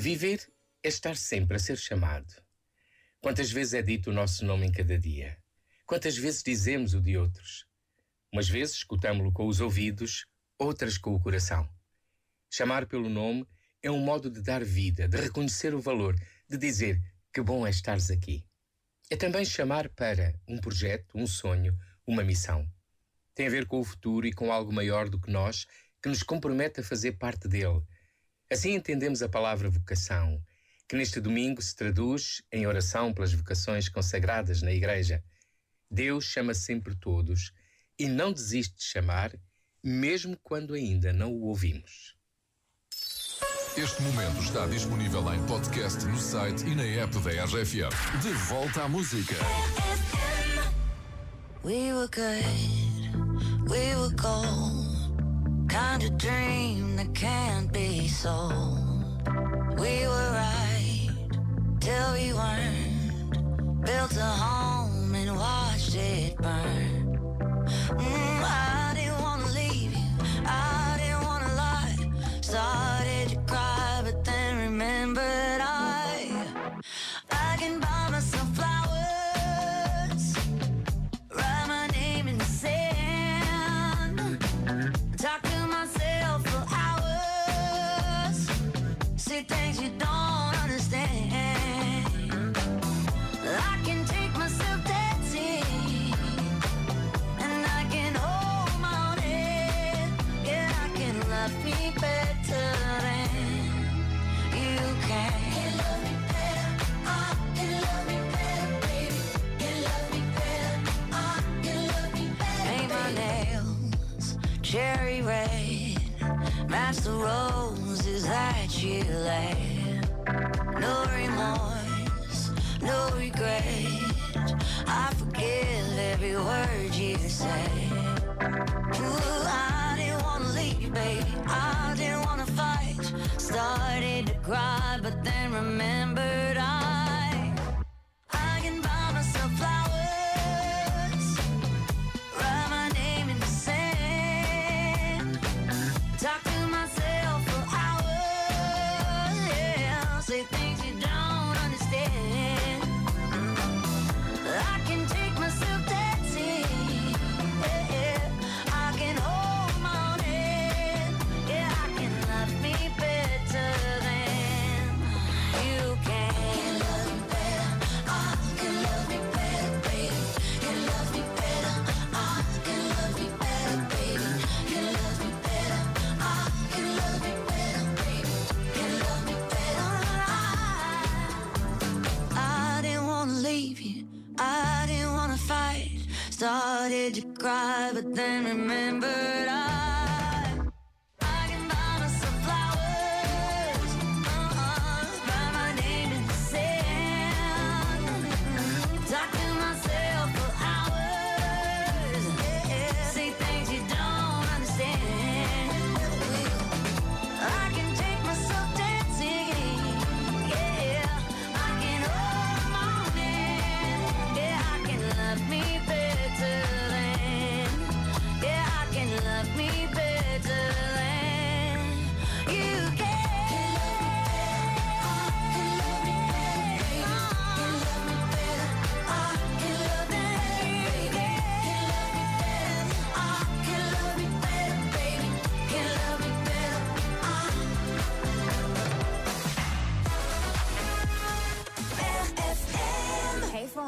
Viver é estar sempre a ser chamado. Quantas vezes é dito o nosso nome em cada dia? Quantas vezes dizemos o de outros? Umas vezes escutamos-lo com os ouvidos, outras com o coração. Chamar pelo nome é um modo de dar vida, de reconhecer o valor, de dizer que bom é estares aqui. É também chamar para um projeto, um sonho, uma missão. Tem a ver com o futuro e com algo maior do que nós, que nos compromete a fazer parte dele. Assim entendemos a palavra vocação, que neste domingo se traduz em oração pelas vocações consagradas na Igreja. Deus chama sempre todos e não desiste de chamar, mesmo quando ainda não o ouvimos. Este momento está disponível em podcast no site e na app da RFM. De volta à música. We were good, we were gold. Kind of dream that can't be sold. Match the roses that you laid. No remorse, no regret. I forgive every word you say. Ooh, I didn't wanna leave, babe. I didn't wanna fight. Started to cry, did you cry? But then remember.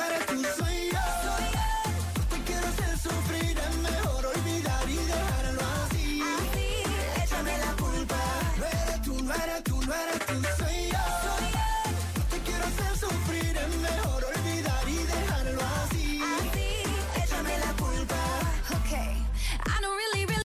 para tus sueños.